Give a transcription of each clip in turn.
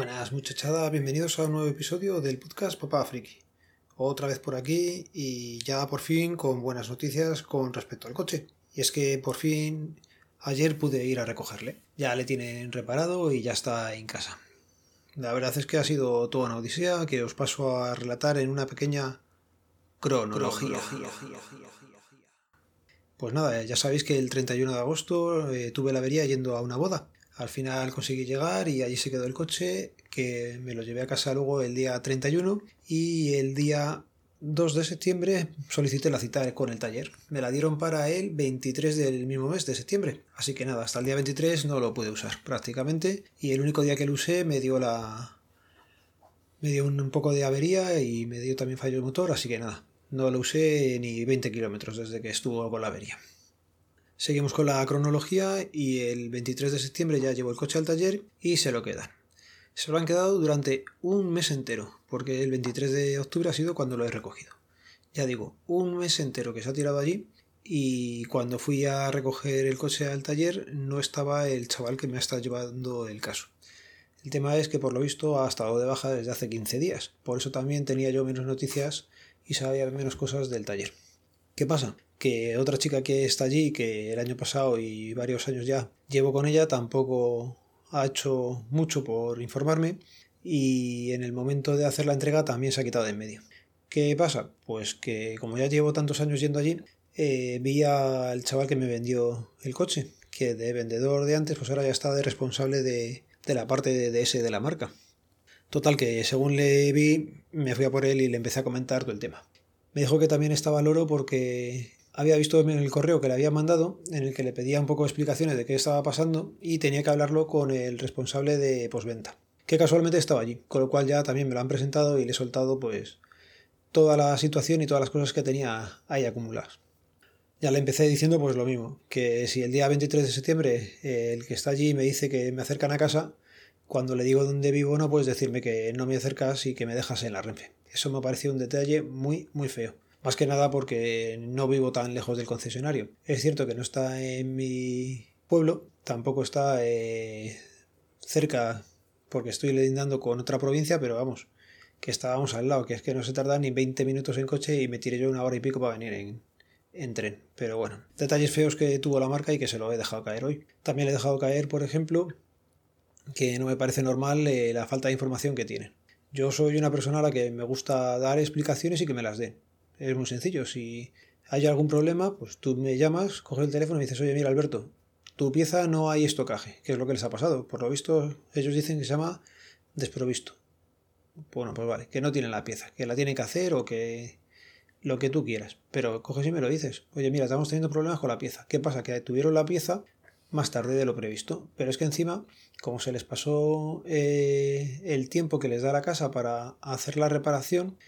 Buenas muchachada, bienvenidos a un nuevo episodio del podcast Papá Friki. Otra vez por aquí y ya por fin con buenas noticias con respecto al coche. Y es que por fin ayer pude ir a recogerle. Ya le tienen reparado y ya está en casa. La verdad es que ha sido toda una odisea que os paso a relatar en una pequeña cronología. Pues nada, ya sabéis que el 31 de agosto eh, tuve la avería yendo a una boda. Al final conseguí llegar y allí se quedó el coche, que me lo llevé a casa luego el día 31 y el día 2 de septiembre solicité la cita con el taller. Me la dieron para el 23 del mismo mes de septiembre. Así que nada, hasta el día 23 no lo pude usar prácticamente y el único día que lo usé me dio la... Me un poco de avería y me dio también fallo de motor, así que nada, no lo usé ni 20 kilómetros desde que estuvo con la avería. Seguimos con la cronología y el 23 de septiembre ya llevo el coche al taller y se lo quedan. Se lo han quedado durante un mes entero, porque el 23 de octubre ha sido cuando lo he recogido. Ya digo, un mes entero que se ha tirado allí y cuando fui a recoger el coche al taller no estaba el chaval que me ha estado llevando el caso. El tema es que por lo visto ha estado de baja desde hace 15 días, por eso también tenía yo menos noticias y sabía menos cosas del taller. ¿Qué pasa? Que otra chica que está allí, que el año pasado y varios años ya llevo con ella, tampoco ha hecho mucho por informarme y en el momento de hacer la entrega también se ha quitado de en medio. ¿Qué pasa? Pues que como ya llevo tantos años yendo allí, eh, vi al chaval que me vendió el coche, que de vendedor de antes, pues ahora ya está de responsable de, de la parte de DS de la marca. Total que según le vi, me fui a por él y le empecé a comentar todo el tema. Me dijo que también estaba loro porque había visto en el correo que le había mandado, en el que le pedía un poco de explicaciones de qué estaba pasando y tenía que hablarlo con el responsable de posventa, que casualmente estaba allí, con lo cual ya también me lo han presentado y le he soltado pues toda la situación y todas las cosas que tenía ahí acumuladas. Ya le empecé diciendo pues lo mismo, que si el día 23 de septiembre eh, el que está allí me dice que me acercan a casa, cuando le digo dónde vivo no puedes decirme que no me acercas y que me dejas en la Renfe. Eso me pareció un detalle muy muy feo. Más que nada porque no vivo tan lejos del concesionario. Es cierto que no está en mi pueblo, tampoco está eh, cerca porque estoy lindando con otra provincia, pero vamos, que estábamos al lado, que es que no se tarda ni 20 minutos en coche y me tiré yo una hora y pico para venir en, en tren. Pero bueno, detalles feos que tuvo la marca y que se lo he dejado caer hoy. También le he dejado caer, por ejemplo, que no me parece normal eh, la falta de información que tienen. Yo soy una persona a la que me gusta dar explicaciones y que me las den. Es muy sencillo. Si hay algún problema, pues tú me llamas, coges el teléfono y dices, oye, mira, Alberto, tu pieza no hay estocaje, que es lo que les ha pasado. Por lo visto, ellos dicen que se llama desprovisto. Bueno, pues vale, que no tienen la pieza, que la tienen que hacer o que lo que tú quieras. Pero coges y me lo dices. Oye, mira, estamos teniendo problemas con la pieza. ¿Qué pasa? Que tuvieron la pieza más tarde de lo previsto. Pero es que encima, como se les pasó eh, el tiempo que les da la casa para hacer la reparación,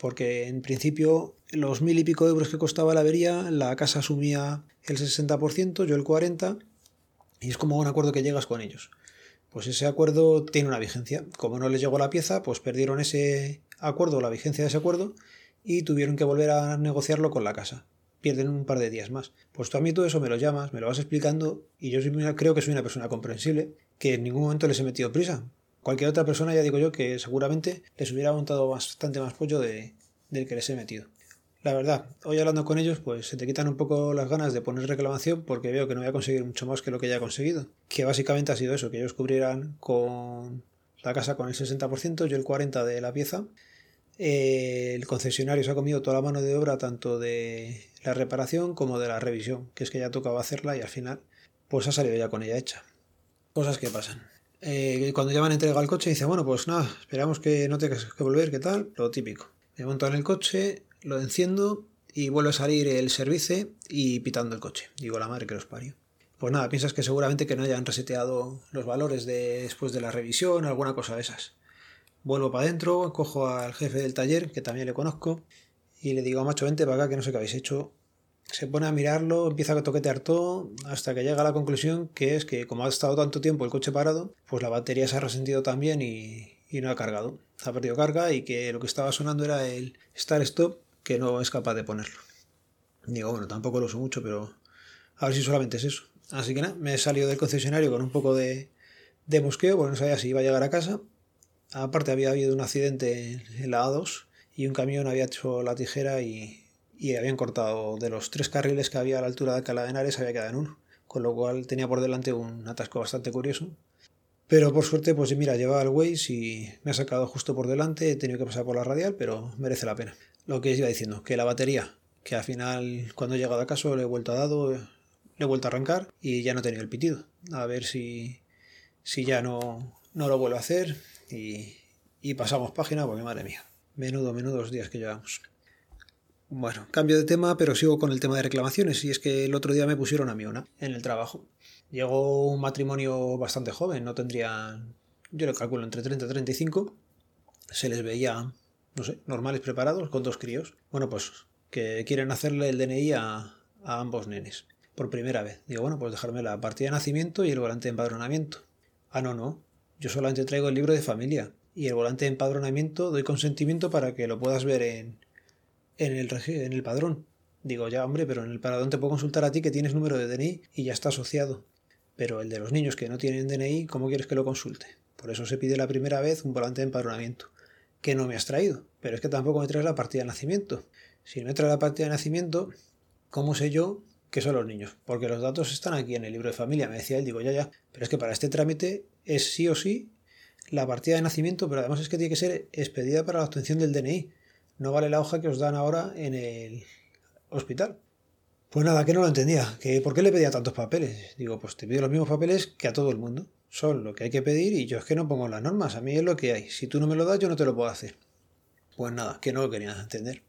porque en principio los mil y pico euros que costaba la avería, la casa asumía el 60%, yo el 40%, y es como un acuerdo que llegas con ellos. Pues ese acuerdo tiene una vigencia. Como no les llegó la pieza, pues perdieron ese acuerdo, la vigencia de ese acuerdo, y tuvieron que volver a negociarlo con la casa. Pierden un par de días más. Pues tú a mí todo eso me lo llamas, me lo vas explicando, y yo creo que soy una persona comprensible, que en ningún momento les he metido prisa. Cualquier otra persona, ya digo yo, que seguramente les hubiera montado bastante más pollo de, del que les he metido. La verdad, hoy hablando con ellos, pues se te quitan un poco las ganas de poner reclamación porque veo que no voy a conseguir mucho más que lo que ya he conseguido. Que básicamente ha sido eso, que ellos cubrieran con la casa con el 60%, yo el 40% de la pieza. Eh, el concesionario se ha comido toda la mano de obra, tanto de la reparación como de la revisión, que es que ya tocaba hacerla y al final, pues ha salido ya con ella hecha. Cosas que pasan. Eh, cuando ya van a entregar el coche, dice, bueno, pues nada, esperamos que no tengas que volver, ¿qué tal? Lo típico. Me monto en el coche, lo enciendo y vuelve a salir el servicio y pitando el coche. Digo, la madre que los parió. Pues nada, piensas que seguramente que no hayan reseteado los valores de, después de la revisión, alguna cosa de esas. Vuelvo para adentro, cojo al jefe del taller, que también le conozco, y le digo, macho, vente para acá, que no sé qué habéis hecho. Se pone a mirarlo, empieza a toquetear todo, hasta que llega a la conclusión que es que como ha estado tanto tiempo el coche parado, pues la batería se ha resentido también y, y no ha cargado. Ha perdido carga y que lo que estaba sonando era el Start Stop que no es capaz de ponerlo. Digo, bueno, tampoco lo uso mucho, pero a ver si solamente es eso. Así que nada, me he salido del concesionario con un poco de, de mosqueo, porque no sabía si iba a llegar a casa. Aparte había habido un accidente en la A2 y un camión había hecho la tijera y, y habían cortado de los tres carriles que había a la altura de Cala de había quedado en uno, con lo cual tenía por delante un atasco bastante curioso. Pero por suerte, pues mira, llevaba el Waze y me ha sacado justo por delante, he tenido que pasar por la radial, pero merece la pena. Lo que iba diciendo, que la batería, que al final cuando he llegado a casa le he vuelto a dado, le he vuelto a arrancar y ya no tenía el pitido. A ver si, si ya no, no lo vuelvo a hacer y, y pasamos página, porque madre mía, menudo, menudos días que llevamos. Bueno, cambio de tema, pero sigo con el tema de reclamaciones. Y es que el otro día me pusieron a mí una en el trabajo. Llegó un matrimonio bastante joven, no tendría, yo lo calculo, entre 30 y 35. Se les veía, no sé, normales preparados con dos críos. Bueno, pues que quieren hacerle el DNI a, a ambos nenes. Por primera vez. Digo, bueno, pues dejarme la partida de nacimiento y el volante de empadronamiento. Ah, no, no. Yo solamente traigo el libro de familia. Y el volante de empadronamiento doy consentimiento para que lo puedas ver en, en el, en el padrón. Digo, ya hombre, pero en el padrón te puedo consultar a ti que tienes número de DNI y ya está asociado. Pero el de los niños que no tienen DNI, ¿cómo quieres que lo consulte? Por eso se pide la primera vez un volante de empadronamiento, que no me has traído. Pero es que tampoco me traes la partida de nacimiento. Si no me traes la partida de nacimiento, ¿cómo sé yo que son los niños? Porque los datos están aquí en el libro de familia, me decía él, digo, ya, ya. Pero es que para este trámite es sí o sí la partida de nacimiento, pero además es que tiene que ser expedida para la obtención del DNI no vale la hoja que os dan ahora en el hospital. Pues nada, que no lo entendía. Que ¿Por qué le pedía tantos papeles? Digo, pues te pido los mismos papeles que a todo el mundo. Son lo que hay que pedir y yo es que no pongo las normas. A mí es lo que hay. Si tú no me lo das, yo no te lo puedo hacer. Pues nada, que no lo quería entender.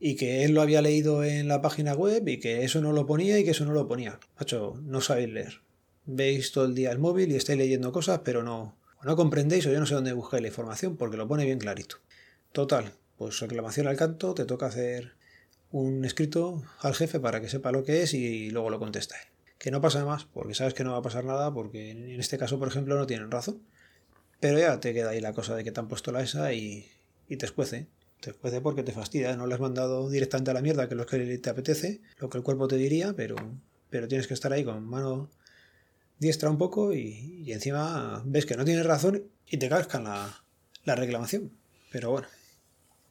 Y que él lo había leído en la página web y que eso no lo ponía y que eso no lo ponía. Macho, no sabéis leer. Veis todo el día el móvil y estáis leyendo cosas, pero no, no comprendéis o yo no sé dónde buscáis la información porque lo pone bien clarito. Total, pues reclamación al canto, te toca hacer un escrito al jefe para que sepa lo que es y luego lo contesta. Que no pasa más, porque sabes que no va a pasar nada, porque en este caso, por ejemplo, no tienen razón. Pero ya te queda ahí la cosa de que te han puesto la esa y, te escuece. Te escuece porque te fastidia. No le has mandado directamente a la mierda, que es que te apetece, lo que el cuerpo te diría, pero, pero tienes que estar ahí con mano diestra un poco y, encima ves que no tienes razón y te cascan la, la reclamación. Pero bueno.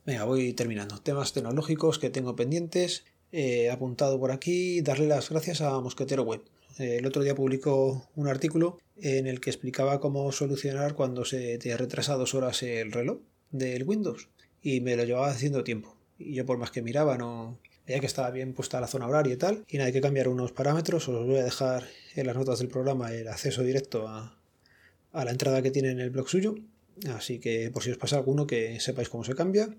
Venga, voy terminando. Temas tecnológicos que tengo pendientes. He apuntado por aquí darle las gracias a Mosquetero Web. El otro día publicó un artículo en el que explicaba cómo solucionar cuando se te retrasa dos horas el reloj del Windows. Y me lo llevaba haciendo tiempo. Y yo por más que miraba no veía que estaba bien puesta la zona horaria y tal. Y nada, hay que cambiar unos parámetros. Os voy a dejar en las notas del programa el acceso directo a, a la entrada que tiene en el blog suyo. Así que por si os pasa alguno que sepáis cómo se cambia.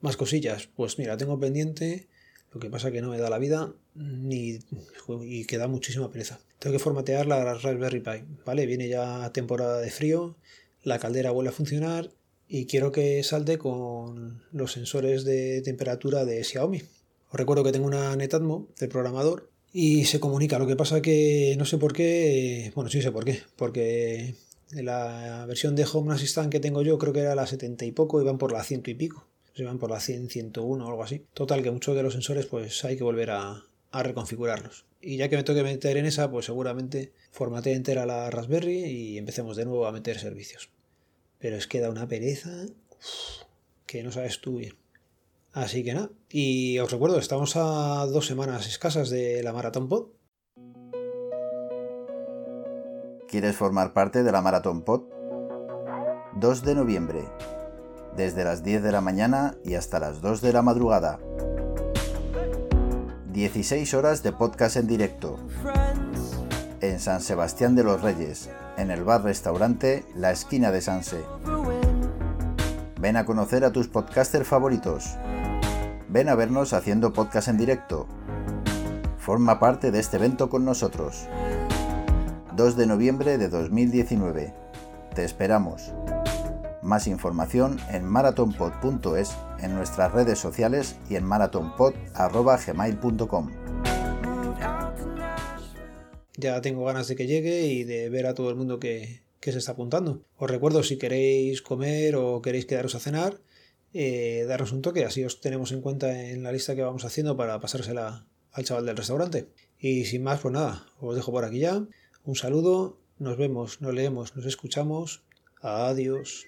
Más cosillas, pues mira, tengo pendiente, lo que pasa que no me da la vida ni y queda muchísima pereza. Tengo que formatear la Raspberry Pi, ¿vale? Viene ya temporada de frío, la caldera vuelve a funcionar y quiero que salte con los sensores de temperatura de Xiaomi. Os recuerdo que tengo una Netatmo del programador y se comunica. Lo que pasa que no sé por qué, bueno, sí sé por qué, porque la versión de Home Assistant que tengo yo creo que era la 70 y poco y van por la ciento y pico se van por la 100, 101 o algo así. Total, que muchos de los sensores pues hay que volver a, reconfigurarlos. Y ya que me toque meter en esa, pues seguramente formate entera la Raspberry y empecemos de nuevo a meter servicios. Pero es que da una pereza que no sabes tú bien. Así que nada. Y os recuerdo, estamos a dos semanas escasas de la Maratón Pod. ¿Quieres formar parte de la Maratón Pod? 2 de noviembre, desde las 10 de la mañana y hasta las 2 de la madrugada. 16 horas de podcast en directo. En San Sebastián de los Reyes, en el bar-restaurante La Esquina de Sanse. Ven a conocer a tus podcasters favoritos. Ven a vernos haciendo podcast en directo. Forma parte de este evento con nosotros. 2 de noviembre de 2019. Te esperamos. Más información en marathonpod.es, en nuestras redes sociales y en marathonpod.gmail.com. Ya tengo ganas de que llegue y de ver a todo el mundo que, se está apuntando. Os recuerdo si queréis comer o queréis quedaros a cenar, eh, daros un toque, así os tenemos en cuenta en la lista que vamos haciendo para pasársela al chaval del restaurante. Y sin más, pues nada, os dejo por aquí ya. Un saludo, nos vemos, nos leemos, nos escuchamos. Adiós.